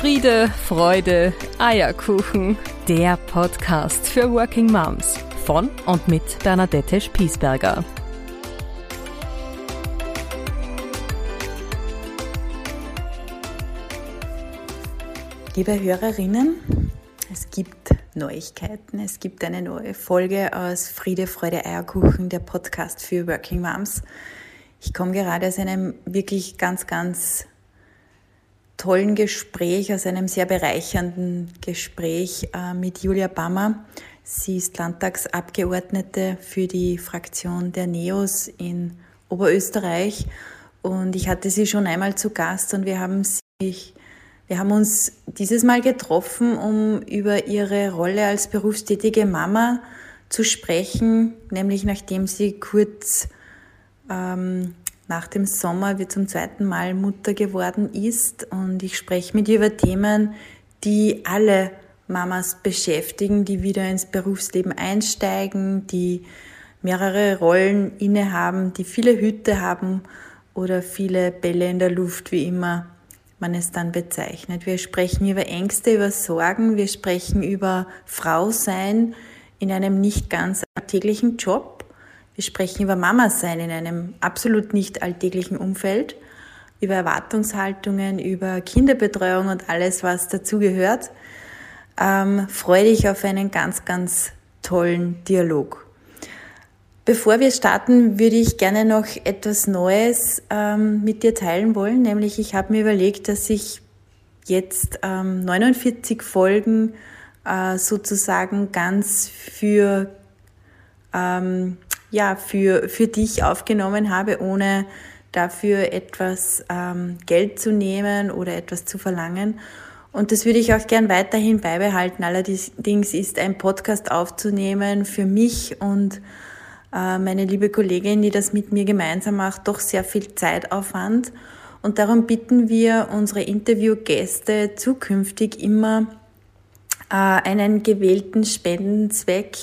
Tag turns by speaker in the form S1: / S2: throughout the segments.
S1: Friede, Freude, Eierkuchen. Der Podcast für Working Moms von und mit Bernadette Spiesberger.
S2: Liebe Hörerinnen, es gibt Neuigkeiten. Es gibt eine neue Folge aus Friede, Freude, Eierkuchen, der Podcast für Working Moms. Ich komme gerade aus einem wirklich ganz, ganz tollen Gespräch, aus einem sehr bereichernden Gespräch äh, mit Julia Bammer. Sie ist Landtagsabgeordnete für die Fraktion der NEOS in Oberösterreich und ich hatte sie schon einmal zu Gast und wir haben sich wir haben uns dieses Mal getroffen, um über ihre Rolle als berufstätige Mama zu sprechen, nämlich nachdem sie kurz ähm, nach dem Sommer wie zum zweiten Mal Mutter geworden ist. Und ich spreche mit ihr über Themen, die alle Mamas beschäftigen, die wieder ins Berufsleben einsteigen, die mehrere Rollen innehaben, die viele Hüte haben oder viele Bälle in der Luft, wie immer man es dann bezeichnet. Wir sprechen über Ängste, über Sorgen, wir sprechen über Frau sein in einem nicht ganz alltäglichen Job wir sprechen über Mama sein in einem absolut nicht alltäglichen Umfeld, über Erwartungshaltungen, über Kinderbetreuung und alles, was dazugehört. Ähm, freue dich auf einen ganz, ganz tollen Dialog. Bevor wir starten, würde ich gerne noch etwas Neues ähm, mit dir teilen wollen, nämlich ich habe mir überlegt, dass ich jetzt ähm, 49 Folgen äh, sozusagen ganz für ähm, ja, für, für dich aufgenommen habe, ohne dafür etwas ähm, Geld zu nehmen oder etwas zu verlangen. Und das würde ich auch gern weiterhin beibehalten. Allerdings ist ein Podcast aufzunehmen für mich und äh, meine liebe Kollegin, die das mit mir gemeinsam macht, doch sehr viel Zeitaufwand. Und darum bitten wir unsere Interviewgäste zukünftig immer äh, einen gewählten Spendenzweck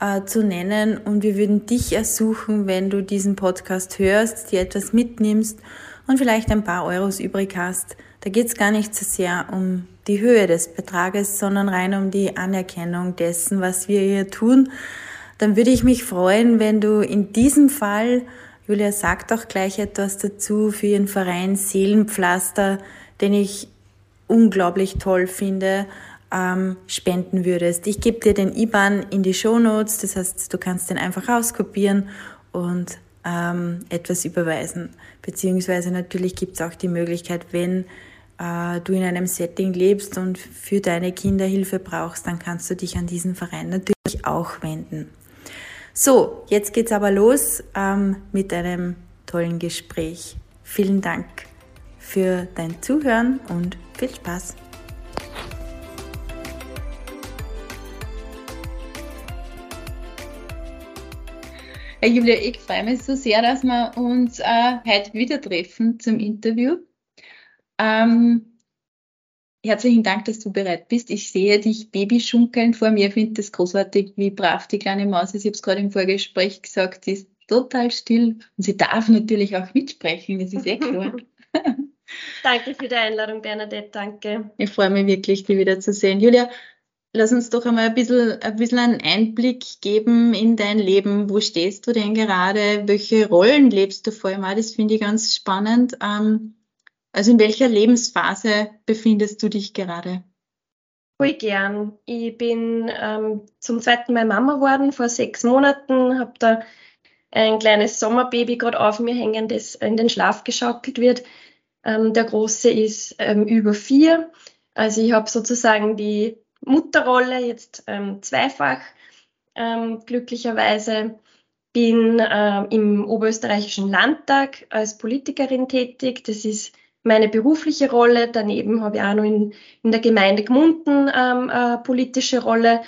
S2: äh, zu nennen und wir würden dich ersuchen, wenn du diesen Podcast hörst, dir etwas mitnimmst und vielleicht ein paar Euros übrig hast. Da geht es gar nicht so sehr um die Höhe des Betrages, sondern rein um die Anerkennung dessen, was wir hier tun. Dann würde ich mich freuen, wenn du in diesem Fall, Julia sagt auch gleich etwas dazu, für ihren Verein Seelenpflaster, den ich unglaublich toll finde, ähm, spenden würdest. Ich gebe dir den IBAN in die Show Notes, das heißt, du kannst den einfach rauskopieren und ähm, etwas überweisen. Beziehungsweise natürlich gibt es auch die Möglichkeit, wenn äh, du in einem Setting lebst und für deine Kinder Hilfe brauchst, dann kannst du dich an diesen Verein natürlich auch wenden. So, jetzt geht's aber los ähm, mit einem tollen Gespräch. Vielen Dank für dein Zuhören und viel Spaß.
S3: Julia, ich freue mich so sehr, dass wir uns äh, heute wieder treffen zum Interview. Ähm, herzlichen Dank, dass du bereit bist. Ich sehe dich babyschunkeln vor mir. Ich finde das großartig, wie brav die kleine Maus ist. Ich habe es gerade im Vorgespräch gesagt, sie ist total still und sie darf natürlich auch mitsprechen, das ist eh klar.
S4: danke für die Einladung, Bernadette, danke.
S3: Ich freue mich wirklich, dich wieder zu sehen. Julia, lass uns doch einmal ein bisschen, ein bisschen einen Einblick geben in dein Leben. Wo stehst du denn gerade? Welche Rollen lebst du vor allem? Das finde ich ganz spannend. Ähm, also in welcher Lebensphase befindest du dich gerade?
S4: Voll gern. Ich bin ähm, zum zweiten Mal Mama geworden vor sechs Monaten, habe da ein kleines Sommerbaby gerade auf mir hängen, das in den Schlaf geschaukelt wird. Ähm, der Große ist ähm, über vier. Also ich habe sozusagen die Mutterrolle, jetzt ähm, zweifach ähm, glücklicherweise. Bin äh, im Oberösterreichischen Landtag als Politikerin tätig. Das ist meine berufliche Rolle. Daneben habe ich auch noch in, in der Gemeinde Gmunden ähm, äh, politische Rolle.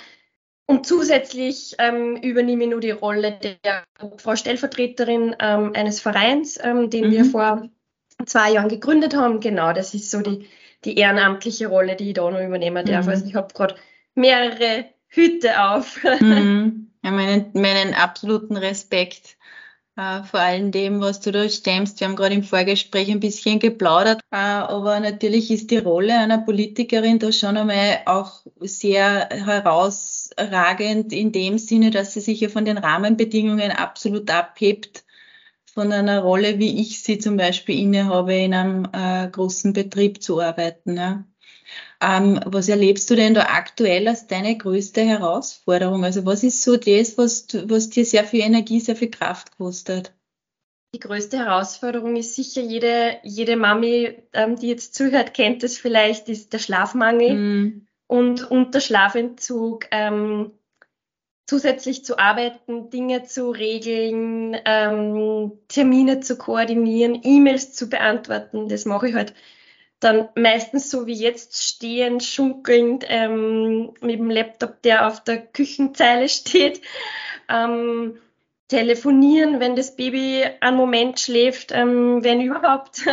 S4: Und zusätzlich ähm, übernehme ich nur die Rolle der Frau Stellvertreterin ähm, eines Vereins, ähm, den mhm. wir vor zwei Jahren gegründet haben. Genau, das ist so die, die ehrenamtliche Rolle, die ich da noch übernehmen darf. Mhm. Also ich habe gerade mehrere Hüte auf.
S3: Mhm. Ja, meinen, meinen absoluten Respekt.
S2: äh, vor allem dem, was du da stemmst. Wir haben gerade im Vorgespräch ein bisschen geplaudert, äh, aber natürlich ist die Rolle einer Politikerin da schon einmal auch sehr herausragend in dem Sinne, dass sie sich ja von den Rahmenbedingungen absolut abhebt von einer Rolle, wie ich sie zum Beispiel innehabe, in einem äh, großen Betrieb zu arbeiten. Ja. Ähm, was erlebst du denn da aktuell als deine größte Herausforderung? Also was ist so das, was, was dir sehr viel Energie, sehr viel Kraft kostet?
S4: Die größte Herausforderung ist sicher, jede, jede Mami, ähm, die jetzt zuhört, kennt es vielleicht, ist der Schlafmangel mm. und unter Schlafentzug ähm, zusätzlich zu arbeiten, Dinge zu regeln, ähm, Termine zu koordinieren, E-Mails zu beantworten. Das mache ich halt dann meistens so wie jetzt stehend, schunkelnd ähm, mit dem Laptop, der auf der Küchenzeile steht. Ähm, telefonieren, wenn das Baby einen Moment schläft, ähm, wenn überhaupt.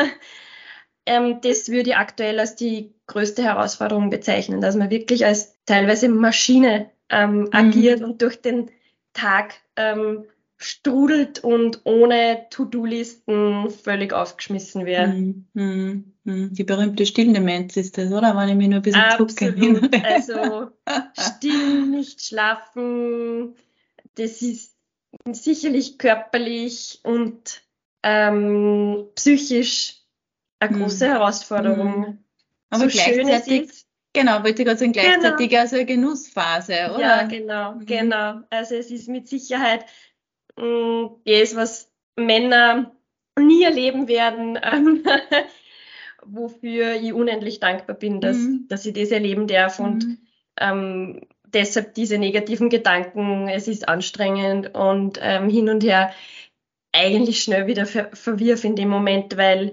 S4: ähm, das würde ich aktuell als die größte Herausforderung bezeichnen, dass man wirklich als teilweise Maschine ähm, mhm. agiert und durch den Tag ähm, strudelt und ohne To-Do-Listen völlig aufgeschmissen wird.
S2: Mhm. Mhm. mhm. Die berühmte Stilldemenz ist das, oder? Wenn ich mich nur ein bisschen
S4: Absolut. Also still, nicht schlafen, das ist sicherlich körperlich und ähm, psychisch eine mhm. große Herausforderung.
S2: Mhm. Aber so gleichzeitig, genau, wollte ich gerade sagen, gleichzeitig genau. also eine Genussphase, oder?
S4: Ja, genau, mhm. genau. Also es ist mit Sicherheit das, was Männer nie erleben werden, ähm, wofür ich unendlich dankbar bin, dass, mhm. dass ich das erleben darf und mhm. ähm, deshalb diese negativen Gedanken, es ist anstrengend und ähm, hin und her eigentlich schnell wieder ver verwirf in dem Moment, weil,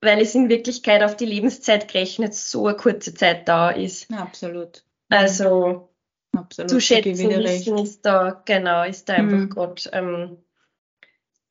S4: weil es in Wirklichkeit auf die Lebenszeit gerechnet so eine kurze Zeit da ist.
S2: absolut.
S4: Also Absolut, zu schätzen wissen ist da, genau, ist da einfach mhm. gerade ähm,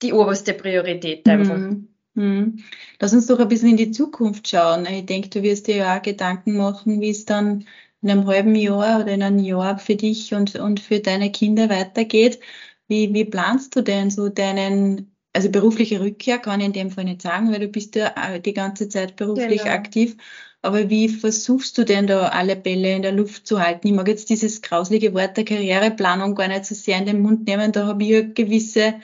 S4: die oberste Priorität einfach. Mhm.
S2: Mhm. Lass uns doch ein bisschen in die Zukunft schauen. Ich denke, du wirst dir ja auch Gedanken machen, wie es dann in einem halben Jahr oder in einem Jahr für dich und, und für deine Kinder weitergeht. Wie, wie planst du denn so deinen, also berufliche Rückkehr kann ich in dem Fall nicht sagen, weil du bist ja die ganze Zeit beruflich genau. aktiv. Aber wie versuchst du denn da alle Bälle in der Luft zu halten? Ich mag jetzt dieses grauslige Wort der Karriereplanung gar nicht so sehr in den Mund nehmen. Da habe ich eine gewisse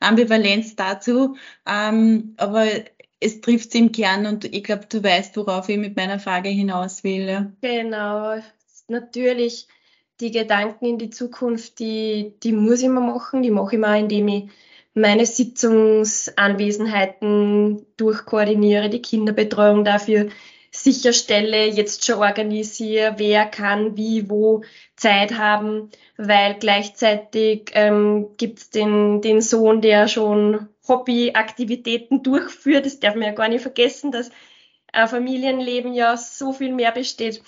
S2: Ambivalenz dazu. Ähm, aber es trifft es im Kern und ich glaube, du weißt, worauf ich mit meiner Frage hinaus will.
S4: Genau, natürlich die Gedanken in die Zukunft, die, die muss ich mir machen. Die mache ich mal, indem ich meine Sitzungsanwesenheiten durchkoordiniere, die Kinderbetreuung dafür sicherstelle, jetzt schon organisiere, wer kann wie, wo Zeit haben, weil gleichzeitig ähm, gibt es den, den Sohn, der schon Hobbyaktivitäten durchführt. Das darf man ja gar nicht vergessen, dass ein Familienleben ja so viel mehr besteht.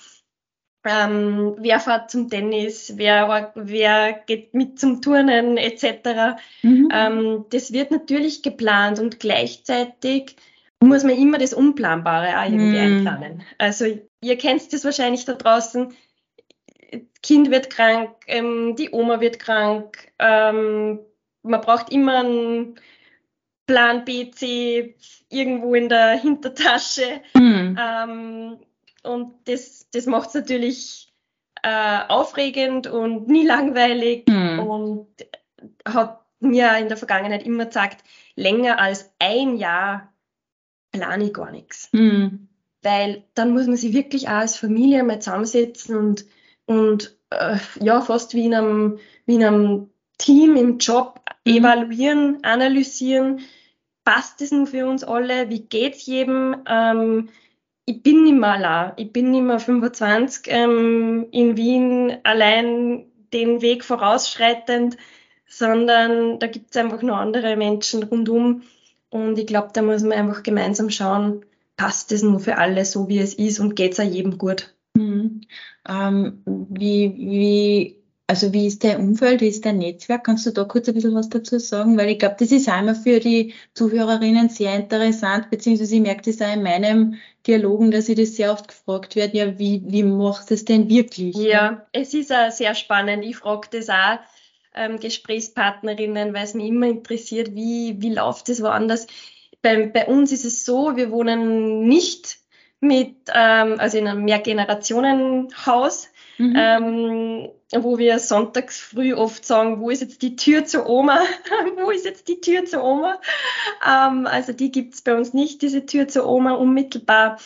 S4: Ähm, wer fährt zum Tennis, wer, wer geht mit zum Turnen etc. Mhm. Ähm, das wird natürlich geplant und gleichzeitig muss man immer das Unplanbare auch irgendwie mm. einplanen. Also ihr kennt das wahrscheinlich da draußen. Kind wird krank, ähm, die Oma wird krank, ähm, man braucht immer einen Plan B, C irgendwo in der Hintertasche. Mm. Und das, das macht es natürlich äh, aufregend und nie langweilig mm. und hat mir in der Vergangenheit immer gesagt, länger als ein Jahr plane ich gar nichts. Mhm. Weil dann muss man sich wirklich auch als Familie mal zusammensetzen und, und äh, ja, fast wie in, einem, wie in einem Team im Job mhm. evaluieren, analysieren. Passt es nun für uns alle? Wie geht es jedem? Ähm, ich bin nicht mehr allein. Ich bin nicht mehr 25 ähm, in Wien allein den Weg vorausschreitend, sondern da gibt es einfach noch andere Menschen rundum, und ich glaube, da muss man einfach gemeinsam schauen, passt es nur für alle so, wie es ist und geht es jedem gut.
S2: Mhm. Ähm, wie, wie, also wie ist dein Umfeld, wie ist dein Netzwerk? Kannst du da kurz ein bisschen was dazu sagen? Weil ich glaube, das ist einmal für die Zuhörerinnen sehr interessant, beziehungsweise ich merke das auch in meinem Dialogen, dass ich das sehr oft gefragt werde, ja, wie, wie machst du es denn wirklich?
S4: Ja, es ist auch sehr spannend. Ich frage das auch ähm, Gesprächspartnerinnen, weil es mich immer interessiert, wie, wie läuft es woanders. Bei, bei uns ist es so, wir wohnen nicht mit, ähm, also in einem Mehrgenerationenhaus, mhm. ähm, wo wir sonntags früh oft sagen, wo ist jetzt die Tür zur Oma? wo ist jetzt die Tür zur Oma? Ähm, also die gibt es bei uns nicht, diese Tür zur Oma unmittelbar.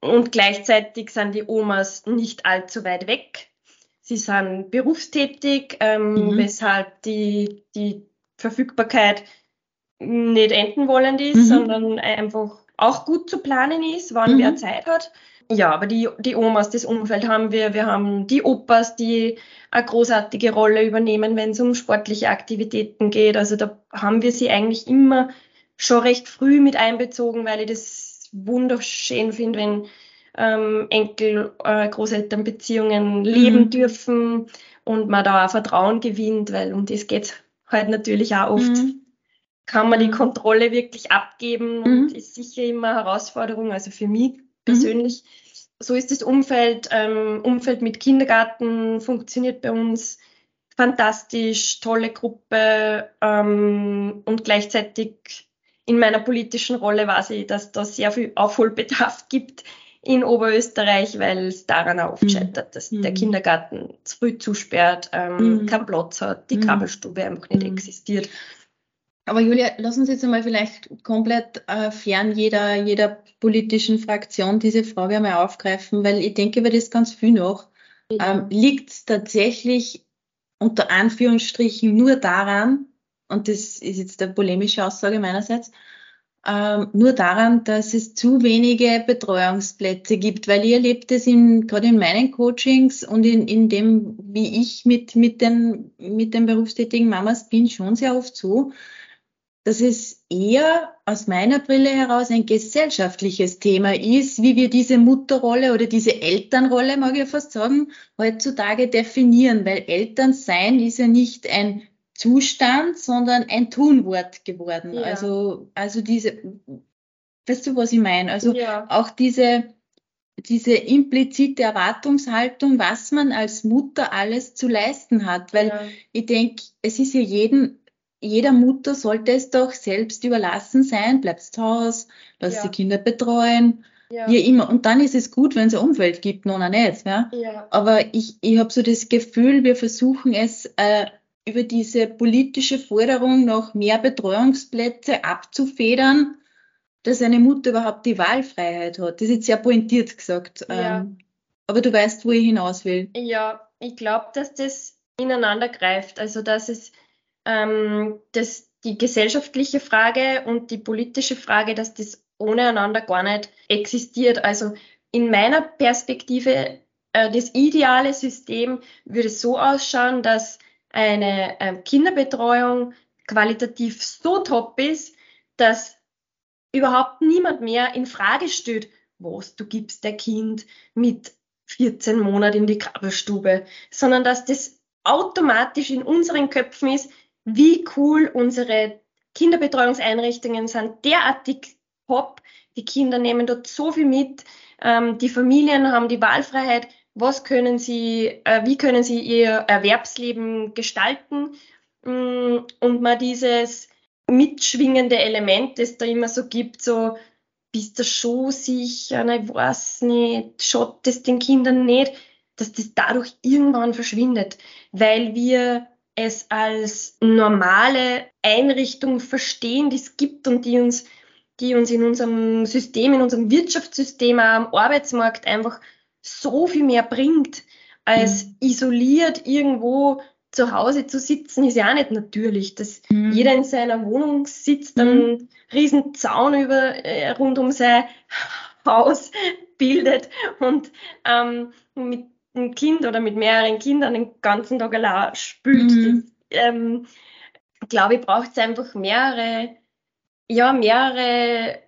S4: Und gleichzeitig sind die Omas nicht allzu weit weg. Sie sind berufstätig, ähm, mhm. weshalb die, die Verfügbarkeit nicht enden wollend ist, mhm. sondern einfach auch gut zu planen ist, wann mhm. wer Zeit hat. Ja, aber die, die Omas, das Umfeld haben wir. Wir haben die Opas, die eine großartige Rolle übernehmen, wenn es um sportliche Aktivitäten geht. Also da haben wir sie eigentlich immer schon recht früh mit einbezogen, weil ich das wunderschön finde, wenn ähm, Enkel, äh, Großelternbeziehungen leben mhm. dürfen und man da auch Vertrauen gewinnt, weil um das geht halt natürlich auch oft. Mhm. Kann man die mhm. Kontrolle wirklich abgeben mhm. und ist sicher immer eine Herausforderung, also für mich persönlich. So ist das Umfeld, ähm, Umfeld mit Kindergarten funktioniert bei uns fantastisch, tolle Gruppe ähm, und gleichzeitig in meiner politischen Rolle weiß ich, dass da sehr viel Aufholbedarf gibt in Oberösterreich, weil es daran auch oft mhm. scheitert, dass mhm. der Kindergarten früh zusperrt, ähm, mhm. keinen Platz hat, die mhm. Kabelstube einfach nicht mhm. existiert.
S2: Aber Julia, lass uns jetzt einmal vielleicht komplett äh, fern jeder, jeder politischen Fraktion diese Frage einmal aufgreifen, weil ich denke über das ganz viel noch. Ähm, Liegt tatsächlich unter Anführungsstrichen nur daran, und das ist jetzt eine polemische Aussage meinerseits, ähm, nur daran, dass es zu wenige Betreuungsplätze gibt, weil ihr erlebt es in, gerade in meinen Coachings und in, in dem, wie ich mit, mit, den, mit den berufstätigen Mamas bin, schon sehr oft so, dass es eher aus meiner Brille heraus ein gesellschaftliches Thema ist, wie wir diese Mutterrolle oder diese Elternrolle, mag ich fast sagen, heutzutage definieren, weil Elternsein ist ja nicht ein Zustand, sondern ein Tunwort geworden. Ja. Also, also diese, weißt du, was ich meine? Also ja. auch diese, diese implizite Erwartungshaltung, was man als Mutter alles zu leisten hat. Weil ja. ich denke, es ist ja jeden, jeder Mutter sollte es doch selbst überlassen sein, bleibt zu Hause, lass die Kinder betreuen. Ja. Wie immer. Und dann ist es gut, wenn es ein Umfeld gibt, noch nicht. Ja? ja. Aber ich, ich habe so das Gefühl, wir versuchen es äh, über diese politische Forderung nach mehr Betreuungsplätze abzufedern, dass eine Mutter überhaupt die Wahlfreiheit hat. Das ist jetzt sehr pointiert gesagt. Ja. Ähm, aber du weißt, wo ich hinaus will.
S4: Ja, ich glaube, dass das ineinander greift. Also dass es ähm, dass die gesellschaftliche Frage und die politische Frage, dass das ohne einander gar nicht existiert. Also in meiner Perspektive, äh, das ideale System würde so ausschauen, dass eine äh, Kinderbetreuung qualitativ so top ist, dass überhaupt niemand mehr in Frage stellt, was du gibst der Kind mit 14 Monaten in die Krabbelstube, sondern dass das automatisch in unseren Köpfen ist, wie cool unsere Kinderbetreuungseinrichtungen sind, derartig top. Die Kinder nehmen dort so viel mit. Ähm, die Familien haben die Wahlfreiheit, was können sie, äh, wie können sie ihr Erwerbsleben gestalten? Mm, und mal dieses mitschwingende Element, das da immer so gibt, so bist du schon sicher, ich weiß nicht, schaut das den Kindern nicht, dass das dadurch irgendwann verschwindet, weil wir es als normale Einrichtung verstehen, die es gibt und die uns, die uns in unserem System, in unserem Wirtschaftssystem, am Arbeitsmarkt einfach so viel mehr bringt, als mhm. isoliert irgendwo zu Hause zu sitzen, ist ja auch nicht natürlich, dass mhm. jeder in seiner Wohnung sitzt, einen mhm. riesen Zaun über, äh, rund um sein Haus bildet und ähm, mit einem Kind oder mit mehreren Kindern den ganzen Tag allein spült. Mhm. Ähm, glaube ich, braucht es einfach mehrere, ja, mehrere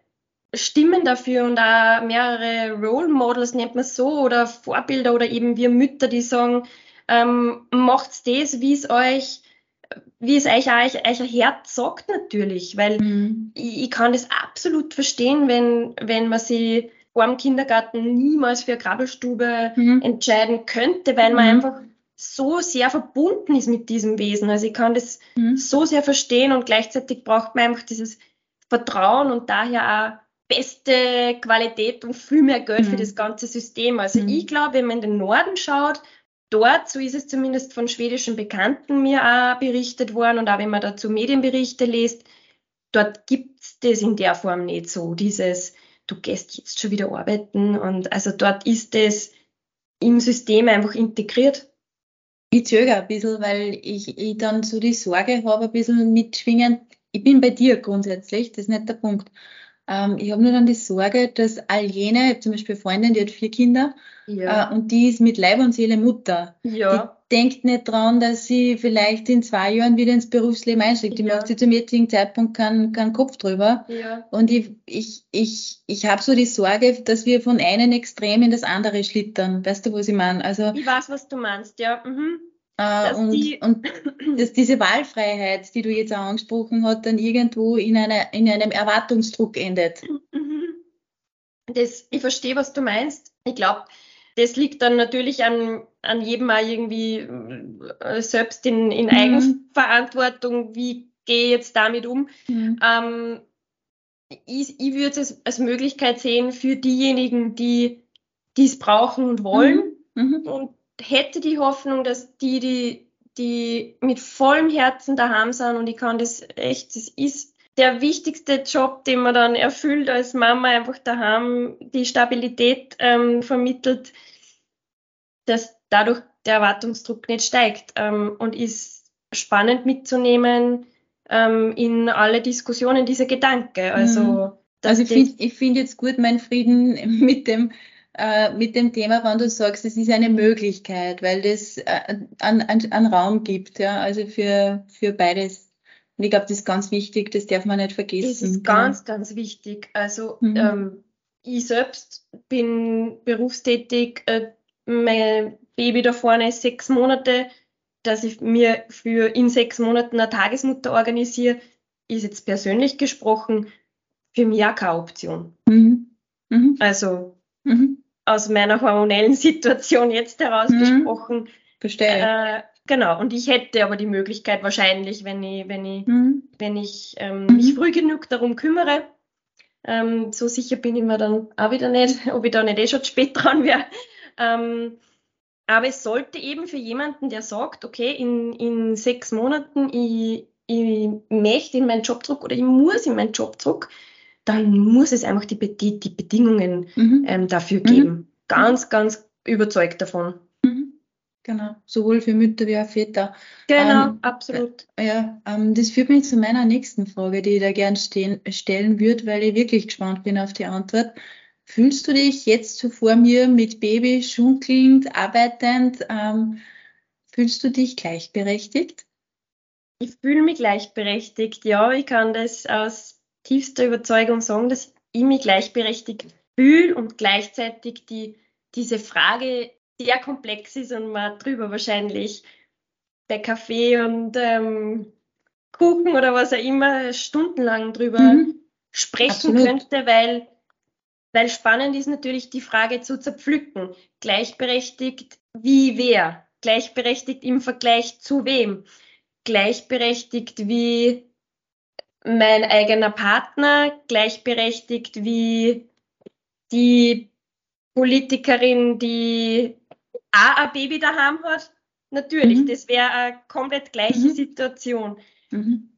S4: Stimmen dafür und auch mehrere Role Models, nennt man so, oder Vorbilder oder eben wir Mütter, die sagen, ähm, macht's das, wie es euch, wie es euch, euch, euch ein Herz sagt natürlich, weil mhm. ich, ich, kann das absolut verstehen, wenn, wenn man sich vor dem Kindergarten niemals für eine Krabbelstube mhm. entscheiden könnte, weil man mhm. einfach so sehr verbunden ist mit diesem Wesen. Also ich kann das mhm. so sehr verstehen und gleichzeitig braucht man einfach dieses Vertrauen und daher auch beste Qualität und viel mehr Geld mhm. für das ganze System. Also mhm. ich glaube, wenn man in den Norden schaut, dort, so ist es zumindest von schwedischen Bekannten mir auch berichtet worden und auch wenn man dazu Medienberichte liest, dort gibt es das in der Form nicht so, dieses, du gehst jetzt schon wieder arbeiten und also dort ist das im System einfach integriert.
S2: Ich zögere ein bisschen, weil ich, ich dann so die Sorge habe, ein bisschen mitschwingen. Ich bin bei dir grundsätzlich, das ist nicht der Punkt. Ähm, ich habe nur dann die Sorge, dass all jene, ich habe zum Beispiel eine Freundin, die hat vier Kinder ja. äh, und die ist mit Leib und Seele Mutter. Ja. Denkt nicht dran, dass sie vielleicht in zwei Jahren wieder ins Berufsleben einsteigt. Die ja. macht sich zum jetzigen Zeitpunkt keinen, keinen Kopf drüber. Ja. Und ich, ich, ich, ich habe so die Sorge, dass wir von einem Extrem in das andere schlittern. Weißt du, was ich meine? Also,
S4: ich weiß, was du meinst, ja. Mhm.
S2: Äh, und, die, und dass diese Wahlfreiheit, die du jetzt auch angesprochen hast, dann irgendwo in, eine, in einem Erwartungsdruck endet.
S4: Mhm. Das, ich verstehe, was du meinst. Ich glaube, das liegt dann natürlich an, an jedem mal irgendwie äh, selbst in, in mhm. Eigenverantwortung, wie gehe ich jetzt damit um. Mhm. Ähm, ich, ich würde es als Möglichkeit sehen für diejenigen, die es brauchen und wollen mhm. mhm. und hätte die Hoffnung, dass die, die, die mit vollem Herzen daheim sind und ich kann das echt, das ist der wichtigste Job, den man dann erfüllt als Mama, einfach daheim die Stabilität ähm, vermittelt, dass dadurch der Erwartungsdruck nicht steigt ähm, und ist spannend mitzunehmen ähm, in alle Diskussionen dieser Gedanke. Also,
S2: mhm. also ich finde find jetzt gut meinen Frieden mit dem äh, mit dem Thema, wenn du sagst, es ist eine Möglichkeit, weil das äh, an, an, an Raum gibt, ja, also für, für beides. Und ich glaube, das ist ganz wichtig, das darf man nicht vergessen. Das
S4: ist ganz, genau. ganz wichtig. Also mhm. ähm, ich selbst bin berufstätig, äh, mein Baby da vorne ist sechs Monate, dass ich mir für in sechs Monaten eine Tagesmutter organisiere, ist jetzt persönlich gesprochen für mich auch keine Option. Mhm. Mhm. Also mhm aus meiner hormonellen Situation jetzt herausgesprochen.
S2: Verstehe.
S4: Äh, genau, und ich hätte aber die Möglichkeit wahrscheinlich, wenn ich, wenn ich, mhm. wenn ich ähm, mhm. mich früh genug darum kümmere, ähm, so sicher bin ich mir dann auch wieder nicht, ob ich da nicht eh schon spät dran wäre. Ähm, aber es sollte eben für jemanden, der sagt, okay, in, in sechs Monaten, ich, ich möchte in meinen Job zurück oder ich muss in meinen Job zurück, dann muss es einfach die, die, die Bedingungen mhm. ähm, dafür geben. Mhm. Ganz, ganz überzeugt davon.
S2: Genau, sowohl für Mütter wie auch Väter.
S4: Genau, ähm, absolut.
S2: Äh, ja, ähm, das führt mich zu meiner nächsten Frage, die ich da gern stehen, stellen würde, weil ich wirklich gespannt bin auf die Antwort. Fühlst du dich jetzt so vor mir mit Baby schunkelnd, arbeitend? Ähm, fühlst du dich gleichberechtigt?
S4: Ich fühle mich gleichberechtigt, ja. Ich kann das aus tiefster Überzeugung sagen, dass ich mich gleichberechtigt fühle und gleichzeitig die, diese Frage sehr komplex ist und man drüber wahrscheinlich bei Kaffee und ähm, Kuchen oder was auch immer stundenlang drüber mhm. sprechen Absolut. könnte, weil, weil spannend ist natürlich die Frage zu zerpflücken. Gleichberechtigt wie wer? Gleichberechtigt im Vergleich zu wem? Gleichberechtigt wie mein eigener Partner gleichberechtigt wie die Politikerin, die auch ein Baby daheim hat? Natürlich, mhm. das wäre eine komplett gleiche mhm. Situation. Mhm.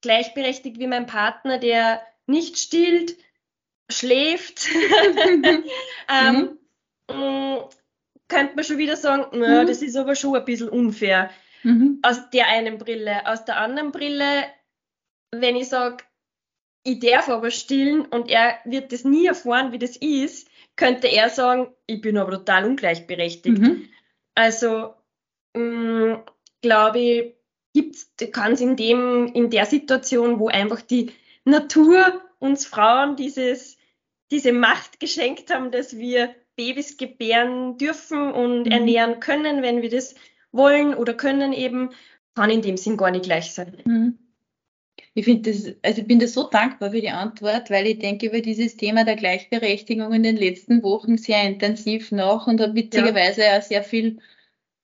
S4: Gleichberechtigt wie mein Partner, der nicht stillt, schläft. ähm, mhm. könnte man schon wieder sagen, na, mhm. das ist aber schon ein bisschen unfair. Mhm. Aus der einen Brille. Aus der anderen Brille wenn ich sage, ich darf aber stillen und er wird das nie erfahren, wie das ist, könnte er sagen, ich bin aber total ungleichberechtigt. Mhm. Also mm, glaube ich, kann es in dem, in der Situation, wo einfach die Natur uns Frauen dieses, diese Macht geschenkt haben, dass wir Babys gebären dürfen und mhm. ernähren können, wenn wir das wollen oder können eben, kann in dem Sinn gar nicht gleich sein. Mhm.
S2: Ich finde das, also ich bin da so dankbar für die Antwort, weil ich denke über dieses Thema der Gleichberechtigung in den letzten Wochen sehr intensiv nach und habe witzigerweise ja. auch sehr viel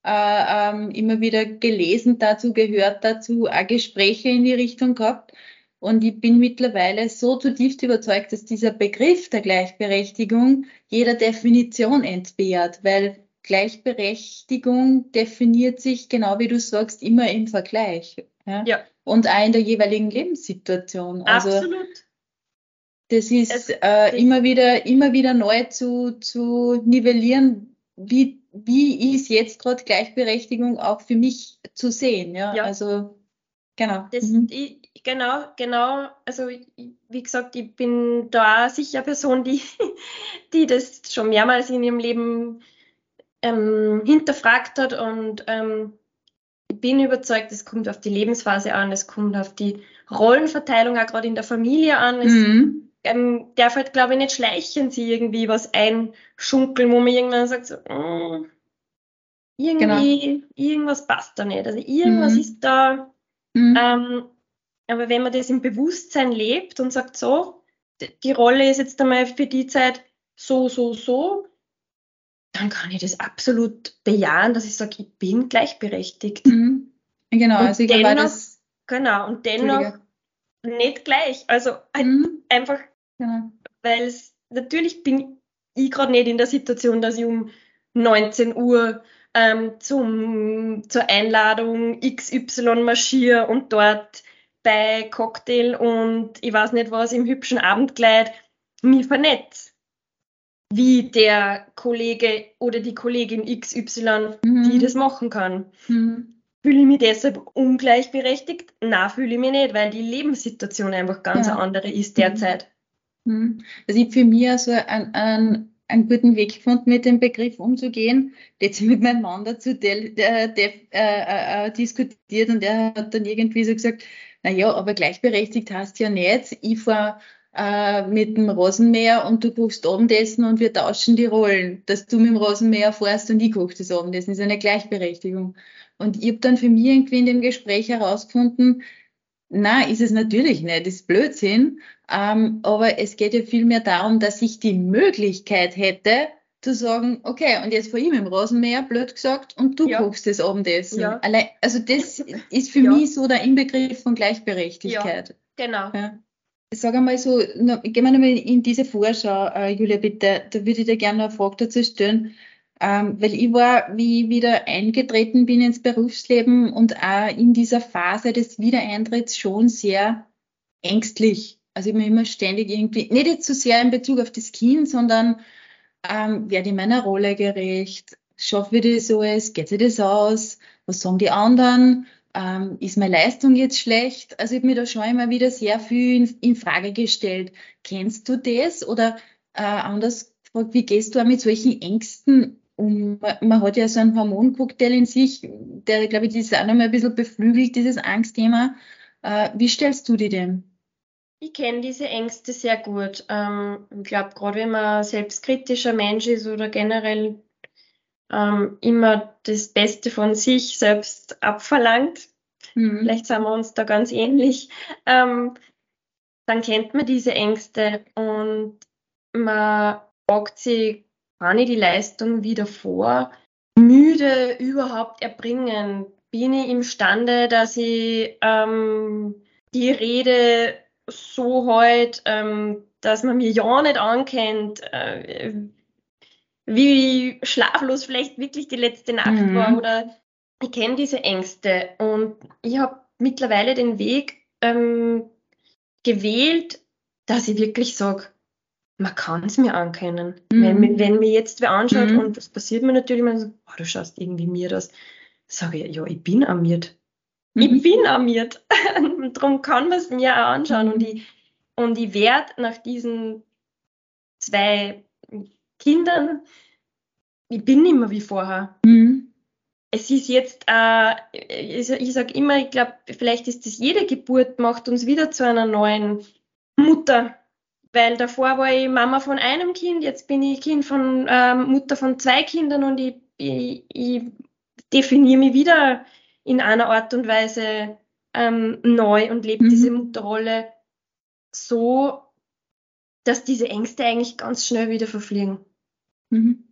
S2: äh, ähm, immer wieder gelesen dazu, gehört dazu, auch Gespräche in die Richtung gehabt. Und ich bin mittlerweile so zutiefst überzeugt, dass dieser Begriff der Gleichberechtigung jeder Definition entbehrt, weil Gleichberechtigung definiert sich, genau wie du sagst, immer im Vergleich. Ja. ja. Und auch in der jeweiligen Lebenssituation.
S4: Also, Absolut.
S2: Das ist es, äh, das immer wieder, immer wieder neu zu, zu nivellieren, wie, wie ist jetzt gerade Gleichberechtigung auch für mich zu sehen. Ja, ja. also genau.
S4: Das, mhm. ich, genau, genau. Also wie gesagt, ich bin da sicher eine Person, die, die das schon mehrmals in ihrem Leben ähm, hinterfragt hat und ähm, bin überzeugt, es kommt auf die Lebensphase an, es kommt auf die Rollenverteilung auch gerade in der Familie an. Es mhm. ähm, darf halt, glaube ich, nicht schleichen sie irgendwie was einschunkeln, wo man irgendwann sagt, so, mm, irgendwie, genau. irgendwas passt da nicht. Also irgendwas mhm. ist da. Mhm. Ähm, aber wenn man das im Bewusstsein lebt und sagt, so, die Rolle ist jetzt einmal für die Zeit so, so, so, dann kann ich das absolut bejahen, dass ich sage, ich bin gleichberechtigt.
S2: Mhm. Genau,
S4: und also ich dennoch, das, genau, und dennoch nicht gleich. Also mhm. einfach, genau. weil es natürlich bin ich gerade nicht in der Situation, dass ich um 19 Uhr ähm, zum, zur Einladung XY marschiere und dort bei Cocktail und ich weiß nicht was im hübschen Abendkleid mich vernetze wie der Kollege oder die Kollegin XY, mhm. die das machen kann. Mhm. Fühle ich mich deshalb ungleichberechtigt? Na, fühle ich mich nicht, weil die Lebenssituation einfach ganz ja. eine andere ist derzeit.
S2: Mhm. Also ich für mich also ein, ein, einen guten Weg gefunden, mit dem Begriff umzugehen. Jetzt mit meinem Mann dazu de, de, de, äh, äh, diskutiert und er hat dann irgendwie so gesagt, na ja, aber gleichberechtigt heißt ja nicht, ich fahre äh, mit dem Rosenmäher und du kochst Abendessen und wir tauschen die Rollen, dass du mit dem Rosenmäher fährst und ich koche das Abendessen, das ist eine Gleichberechtigung. Und ich habe dann für mich irgendwie in dem Gespräch herausgefunden, na, ist es natürlich nicht, das ist Blödsinn, ähm, aber es geht ja vielmehr darum, dass ich die Möglichkeit hätte, zu sagen, okay, und jetzt vor ihm im Rasenmäher, blöd gesagt, und du ja. kochst das Abendessen. Ja. Allein, also das ist für ja. mich so der Inbegriff von Gleichberechtigkeit.
S4: Genau. Ja.
S2: Sag einmal so, na, gehen wir nochmal in diese Vorschau, äh, Julia, bitte. Da würde ich dir gerne eine Frage dazu stellen. Ähm, weil ich war, wie ich wieder eingetreten bin ins Berufsleben und auch in dieser Phase des Wiedereintritts schon sehr ängstlich. Also ich bin immer ständig irgendwie, nicht jetzt so sehr in Bezug auf das Kind, sondern ähm, werde ich meiner Rolle gerecht? Schaffe ich das alles? Geht sich das aus? Was sagen die anderen? Ähm, ist meine Leistung jetzt schlecht? Also ich habe mir da schon immer wieder sehr viel in, in Frage gestellt. Kennst du das? Oder äh, anders gefragt, wie gehst du mit solchen Ängsten um? Man, hat ja so einen Hormoncocktail in sich, der, glaube ich, das auch noch mal ein bisschen beflügelt, dieses Angstthema. Äh, wie stellst du dir dem?
S4: Ich kenne diese Ängste sehr gut. Ähm, ich glaube, gerade wenn man selbstkritischer Mensch ist oder generell ähm, immer das Beste von sich selbst abverlangt, mhm. vielleicht sind wir uns da ganz ähnlich, ähm, dann kennt man diese Ängste und man fragt sich, kann ich die Leistung wieder vor? Müde überhaupt erbringen? Bin ich imstande, dass ich ähm, die Rede so halt, ähm, dass man mir ja nicht ankennt? Äh, wie schlaflos vielleicht wirklich die letzte Nacht mhm. war oder ich kenne diese Ängste und ich habe mittlerweile den Weg ähm, gewählt, dass ich wirklich sage, man kann es mir ankennen. Mhm. Wenn, wenn mir jetzt wer anschaut mhm. und das passiert mir natürlich, man sagt, oh, du schaust irgendwie mir das, sage ich, ja, ich bin armiert. Mhm. Ich bin armiert. Darum kann man es mir auch anschauen. Und mhm. ich, und ich werde nach diesen zwei Kindern, ich bin nicht mehr wie vorher. Mhm. Es ist jetzt, äh, ich, sage immer, ich glaube, vielleicht ist das jede Geburt macht uns wieder zu einer neuen Mutter. Weil davor war ich Mama von einem Kind, jetzt bin ich Kind von ähm, Mutter von zwei Kindern und ich, ich, ich definiere mich wieder in einer Art und Weise ähm, neu und lebe mhm. diese Mutterrolle so, dass diese Ängste eigentlich ganz schnell wieder verfliegen.
S2: Mhm.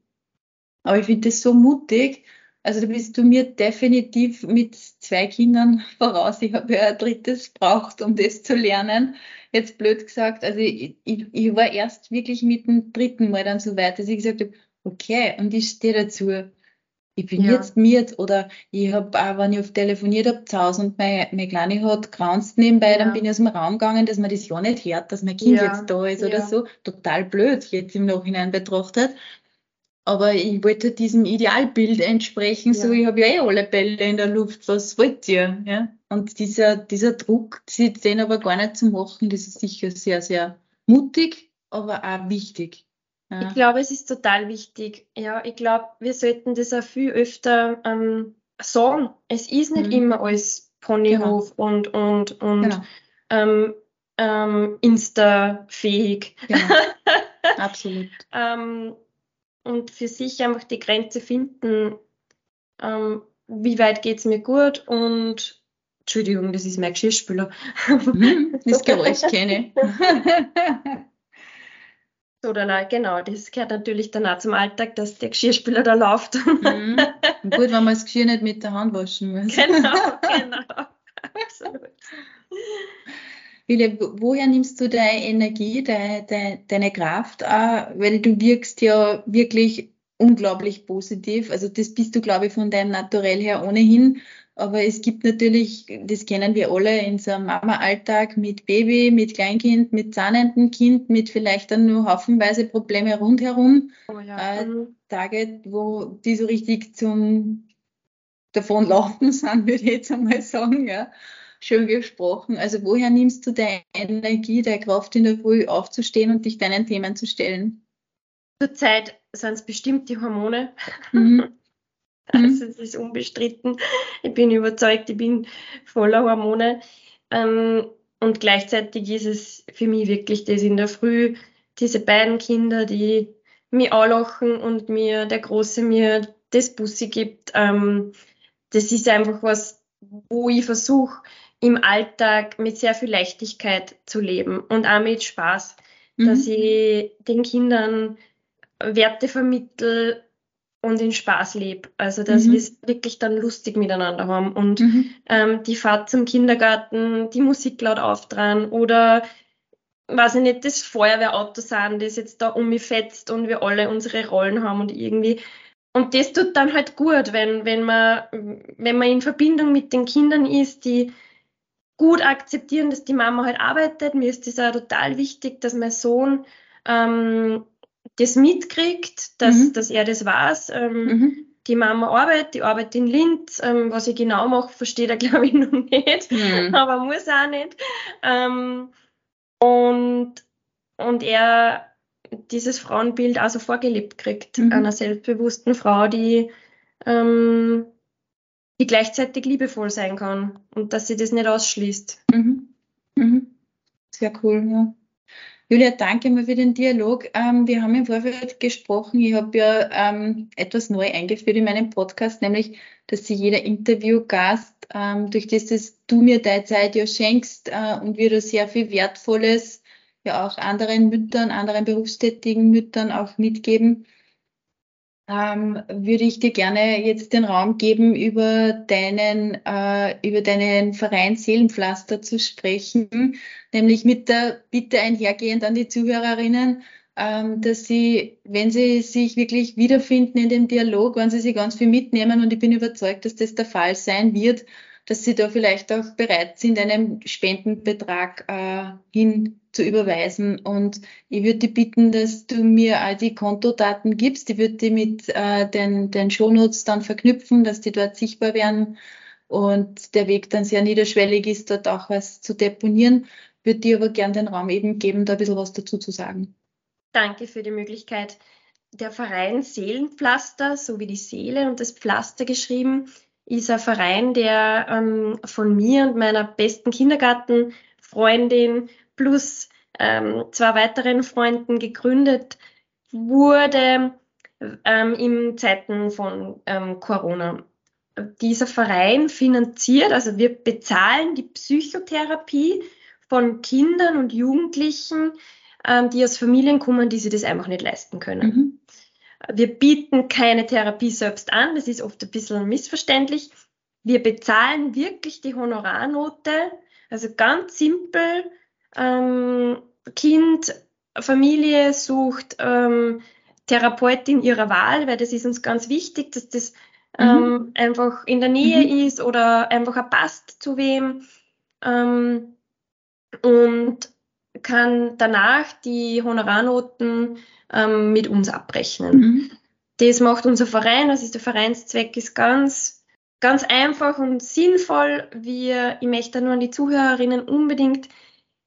S2: Aber ich finde das so mutig, Also da bist du mir definitiv mit zwei Kindern voraus. Ich habe ja ein drittes braucht, um das zu lernen. Jetzt blöd gesagt, also ich, ich, ich war erst wirklich mit dem dritten Mal dann so weit, dass ich gesagt habe, okay, und ich stehe dazu. Ich bin ja. jetzt miert oder ich habe auch, wenn ich oft telefoniert habe zu Hause und meine, meine Kleine hat graunzt nebenbei, ja. dann bin ich aus dem Raum gegangen, dass man das ja nicht hört, dass mein Kind ja. jetzt da ist oder so. Total blöd, jetzt im Nachhinein betrachtet. Aber ich wollte diesem Idealbild entsprechen, ja. so ich habe ja eh alle Bälle in der Luft, was wollt ihr? Ja? Und dieser, dieser Druck, den aber gar nicht zu machen, das ist sicher sehr, sehr mutig, aber auch wichtig.
S4: Ja. Ich glaube, es ist total wichtig. Ja, ich glaube, wir sollten das auch viel öfter ähm, sagen. Es ist nicht mhm. immer alles Ponyhof genau. und, und, und genau. ähm, ähm, Insta-fähig.
S2: Genau. Absolut.
S4: ähm, und für sich einfach die Grenze finden, ähm, wie weit geht es mir gut und Entschuldigung, das ist mein Geschirrspüler.
S2: Hm, das Geräusch kenne
S4: Oder nein, genau, das gehört natürlich dann auch zum Alltag, dass der Geschirrspüler da läuft.
S2: Mhm. Gut, wenn man das Geschirr nicht mit der Hand waschen muss.
S4: Genau, genau. Absolut.
S2: Julia, woher nimmst du deine Energie, deine, deine, deine Kraft? Weil du wirkst ja wirklich unglaublich positiv. Also das bist du, glaube ich, von deinem Naturell her ohnehin. Aber es gibt natürlich, das kennen wir alle, in so einem Mama-Alltag mit Baby, mit Kleinkind, mit zahnendem Kind, mit vielleicht dann nur haufenweise Probleme rundherum. Oh ja. äh, mhm. Tage, wo die so richtig zum Davonlaufen sind, würde ich jetzt einmal sagen. Ja schön gesprochen. Also woher nimmst du deine Energie, deine Kraft in der Früh aufzustehen und dich deinen Themen zu stellen?
S4: Zurzeit sind es bestimmt die Hormone. Mhm. Also es ist unbestritten. Ich bin überzeugt, ich bin voller Hormone. Ähm, und gleichzeitig ist es für mich wirklich das in der Früh, diese beiden Kinder, die mir anlachen und mir, der Große mir das Bussi gibt. Ähm, das ist einfach was, wo ich versuche, im Alltag mit sehr viel Leichtigkeit zu leben und auch mit Spaß, mhm. dass ich den Kindern Werte vermittel und in Spaß lebe. Also dass mhm. wir es wirklich dann lustig miteinander haben und mhm. ähm, die Fahrt zum Kindergarten, die Musik laut auftragen oder weiß ich nicht, das Feuerwehrauto sein, das jetzt da um mich fetzt und wir alle unsere Rollen haben und irgendwie und das tut dann halt gut, wenn, wenn man, wenn man in Verbindung mit den Kindern ist, die gut akzeptieren, dass die Mama halt arbeitet. Mir ist das auch total wichtig, dass mein Sohn ähm, das mitkriegt, dass, mhm. dass er das weiß. Ähm, mhm. Die Mama arbeitet, die arbeitet in Linz. Ähm, was ich genau mache, versteht er, glaube ich, noch nicht, mhm. aber muss auch nicht. Ähm, und, und er dieses Frauenbild auch so vorgelebt kriegt, mhm. einer selbstbewussten Frau, die ähm, die gleichzeitig liebevoll sein kann und dass sie das nicht ausschließt.
S2: Mhm. Mhm. Sehr cool, ja. Julia, danke mal für den Dialog. Ähm, wir haben im Vorfeld gesprochen. Ich habe ja ähm, etwas neu eingeführt in meinem Podcast, nämlich, dass sie jeder Interviewgast, ähm, durch das, dass du mir deine Zeit ja schenkst äh, und wir da sehr viel Wertvolles ja auch anderen Müttern, anderen berufstätigen Müttern auch mitgeben, ähm, würde ich dir gerne jetzt den Raum geben, über deinen, äh, über deinen Verein Seelenpflaster zu sprechen, nämlich mit der Bitte einhergehend an die Zuhörerinnen, ähm, dass sie, wenn sie sich wirklich wiederfinden in dem Dialog, wenn sie sich ganz viel mitnehmen und ich bin überzeugt, dass das der Fall sein wird, dass sie da vielleicht auch bereit sind, einen Spendenbetrag äh, hin zu überweisen. Und ich würde dich bitten, dass du mir all die Kontodaten gibst. Ich würde die mit äh, den, den Shownotes dann verknüpfen, dass die dort sichtbar werden und der Weg dann sehr niederschwellig ist, dort auch was zu deponieren. Würde dir aber gern den Raum eben geben, da ein bisschen was dazu zu sagen.
S4: Danke für die Möglichkeit. Der Verein Seelenpflaster, so wie die Seele und das Pflaster geschrieben, ist ein Verein, der ähm, von mir und meiner besten Kindergartenfreundin plus ähm, zwei weiteren Freunden gegründet wurde ähm, in Zeiten von ähm, Corona. Dieser Verein finanziert, also wir bezahlen die Psychotherapie von Kindern und Jugendlichen, ähm, die aus Familien kommen, die sich das einfach nicht leisten können. Mhm. Wir bieten keine Therapie selbst an, das ist oft ein bisschen missverständlich. Wir bezahlen wirklich die Honorarnote, also ganz simpel. Ähm, kind, Familie sucht ähm, Therapeutin ihrer Wahl, weil das ist uns ganz wichtig, dass das mhm. ähm, einfach in der Nähe mhm. ist oder einfach passt zu wem. Ähm, und kann danach die Honorarnoten ähm, mit uns abrechnen. Mhm. Das macht unser Verein, das ist der Vereinszweck, ist ganz, ganz einfach und sinnvoll. Wir, ich möchte nur an die Zuhörerinnen unbedingt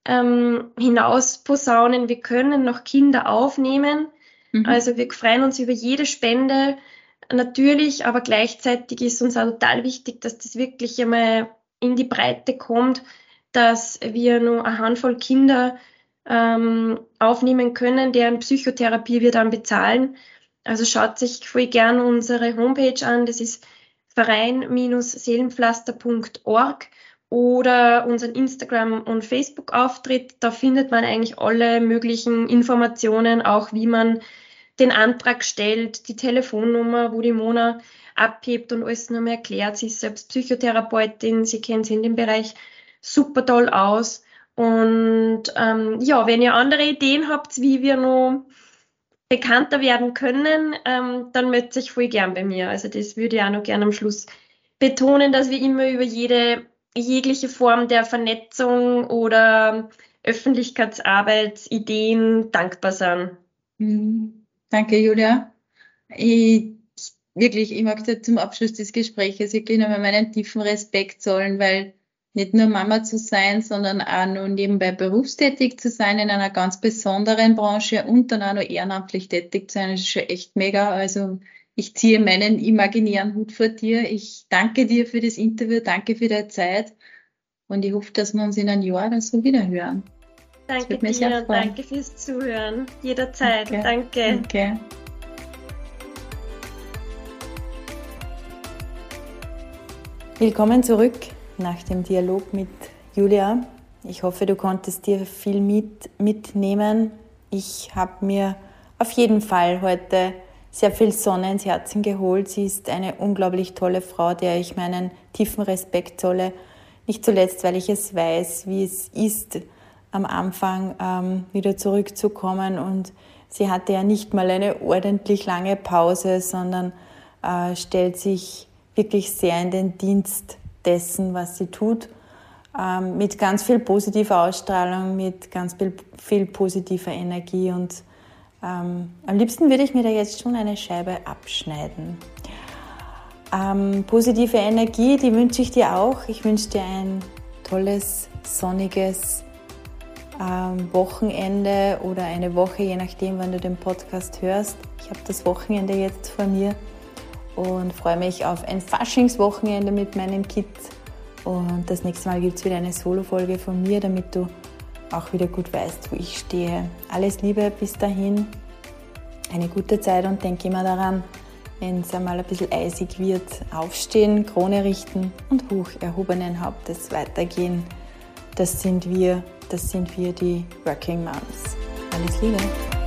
S4: ähm, hinaus posaunen, wir können noch Kinder aufnehmen. Mhm. Also wir freuen uns über jede Spende natürlich, aber gleichzeitig ist uns auch total wichtig, dass das wirklich einmal in die Breite kommt, dass wir nur eine Handvoll Kinder ähm, aufnehmen können, deren Psychotherapie wir dann bezahlen. Also schaut sich voll gern unsere Homepage an, das ist verein-seelenpflaster.org oder unseren Instagram- und Facebook-Auftritt. Da findet man eigentlich alle möglichen Informationen, auch wie man den Antrag stellt, die Telefonnummer, wo die Mona abhebt und alles nochmal erklärt. Sie ist selbst Psychotherapeutin, sie kennt sich in dem Bereich super toll aus. Und ähm, ja, wenn ihr andere Ideen habt, wie wir noch bekannter werden können, ähm, dann meldet sich voll gern bei mir. Also das würde ich auch noch gerne am Schluss betonen, dass wir immer über jede jegliche Form der Vernetzung oder Öffentlichkeitsarbeit, Ideen dankbar sind.
S5: Mhm. Danke, Julia. Ich, wirklich, ich möchte zum Abschluss des Gesprächs wirklich nochmal meinen tiefen Respekt zollen, weil nicht nur Mama zu sein, sondern auch nur nebenbei berufstätig zu sein in einer ganz besonderen Branche und dann auch noch ehrenamtlich tätig zu sein, das ist schon echt mega. Also ich ziehe meinen imaginären Hut vor dir. Ich danke dir für das Interview, danke für deine Zeit und ich hoffe, dass wir uns in einem Jahr oder so wieder hören.
S4: Danke dir, danke fürs Zuhören. Jederzeit, danke. Danke. danke.
S2: Willkommen zurück nach dem Dialog mit Julia. Ich hoffe, du konntest dir viel mit, mitnehmen. Ich habe mir auf jeden Fall heute sehr viel Sonne ins Herzen geholt. Sie ist eine unglaublich tolle Frau, der ich meinen tiefen Respekt zolle. Nicht zuletzt, weil ich es weiß, wie es ist, am Anfang ähm, wieder zurückzukommen. Und sie hatte ja nicht mal eine ordentlich lange Pause, sondern äh, stellt sich wirklich sehr in den Dienst dessen, was sie tut, ähm, mit ganz viel positiver Ausstrahlung, mit ganz viel, viel positiver Energie und ähm, am liebsten würde ich mir da jetzt schon eine Scheibe abschneiden. Ähm, positive Energie, die wünsche ich dir auch. Ich wünsche dir ein tolles, sonniges ähm, Wochenende oder eine Woche, je nachdem, wann du den Podcast hörst. Ich habe das Wochenende jetzt vor mir und freue mich auf ein Faschingswochenende mit meinem Kind. Und das nächste Mal gibt es wieder eine Solo-Folge von mir, damit du auch wieder gut weißt, wo ich stehe. Alles Liebe bis dahin, eine gute Zeit und denke immer daran, wenn es einmal ein bisschen eisig wird, aufstehen, Krone richten und hoch erhobenen Hauptes weitergehen. Das sind wir, das sind wir die Working Moms. Alles Liebe.